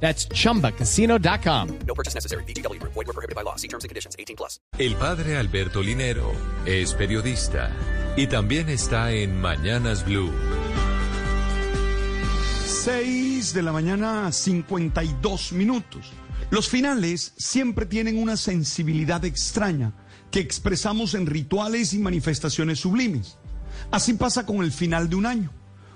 That's chumbacasino.com. No purchase necessary. BGW. Void were prohibited by law. See terms and conditions. 18 plus. El padre Alberto Linero es periodista y también está en Mañanas Blue. 6 de la mañana, 52 minutos. Los finales siempre tienen una sensibilidad extraña que expresamos en rituales y manifestaciones sublimes. Así pasa con el final de un año.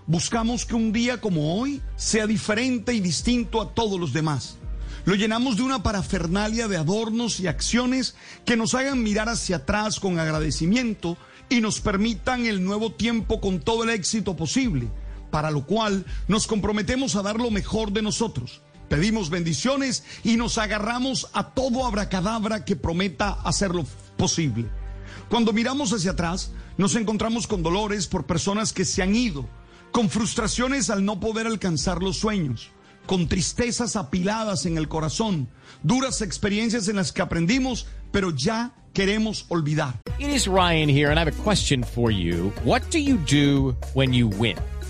Buscamos que un día como hoy sea diferente y distinto a todos los demás. Lo llenamos de una parafernalia de adornos y acciones que nos hagan mirar hacia atrás con agradecimiento y nos permitan el nuevo tiempo con todo el éxito posible, para lo cual nos comprometemos a dar lo mejor de nosotros. Pedimos bendiciones y nos agarramos a todo abracadabra que prometa hacerlo posible. Cuando miramos hacia atrás, nos encontramos con dolores por personas que se han ido, con frustraciones al no poder alcanzar los sueños, con tristezas apiladas en el corazón, duras experiencias en las que aprendimos, pero ya queremos olvidar. It is Ryan here, and I have a question for you. What do you do when you win?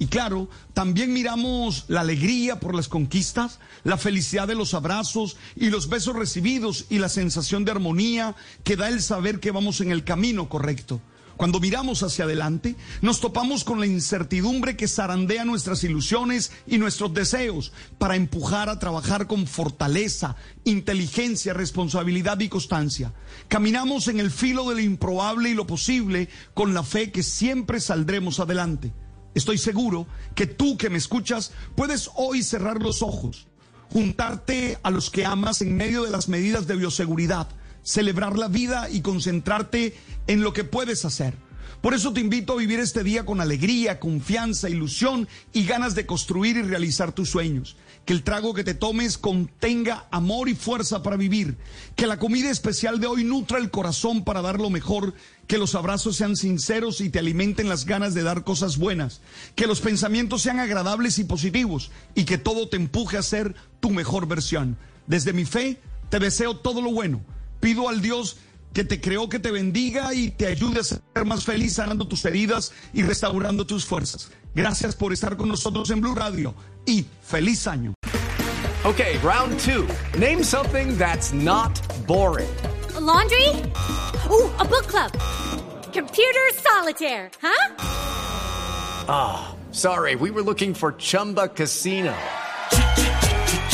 Y claro, también miramos la alegría por las conquistas, la felicidad de los abrazos y los besos recibidos y la sensación de armonía que da el saber que vamos en el camino correcto. Cuando miramos hacia adelante, nos topamos con la incertidumbre que zarandea nuestras ilusiones y nuestros deseos para empujar a trabajar con fortaleza, inteligencia, responsabilidad y constancia. Caminamos en el filo de lo improbable y lo posible con la fe que siempre saldremos adelante. Estoy seguro que tú que me escuchas puedes hoy cerrar los ojos, juntarte a los que amas en medio de las medidas de bioseguridad, celebrar la vida y concentrarte en lo que puedes hacer. Por eso te invito a vivir este día con alegría, confianza, ilusión y ganas de construir y realizar tus sueños. Que el trago que te tomes contenga amor y fuerza para vivir. Que la comida especial de hoy nutra el corazón para dar lo mejor. Que los abrazos sean sinceros y te alimenten las ganas de dar cosas buenas. Que los pensamientos sean agradables y positivos. Y que todo te empuje a ser tu mejor versión. Desde mi fe, te deseo todo lo bueno. Pido al Dios que te creó, que te bendiga y te ayude a ser más feliz sanando tus heridas y restaurando tus fuerzas. Gracias por estar con nosotros en Blue Radio y feliz año. Okay, round two. Name something that's not boring. A laundry? Ooh, a book club. Computer solitaire, huh? Sorry, we were looking for Chumba Casino.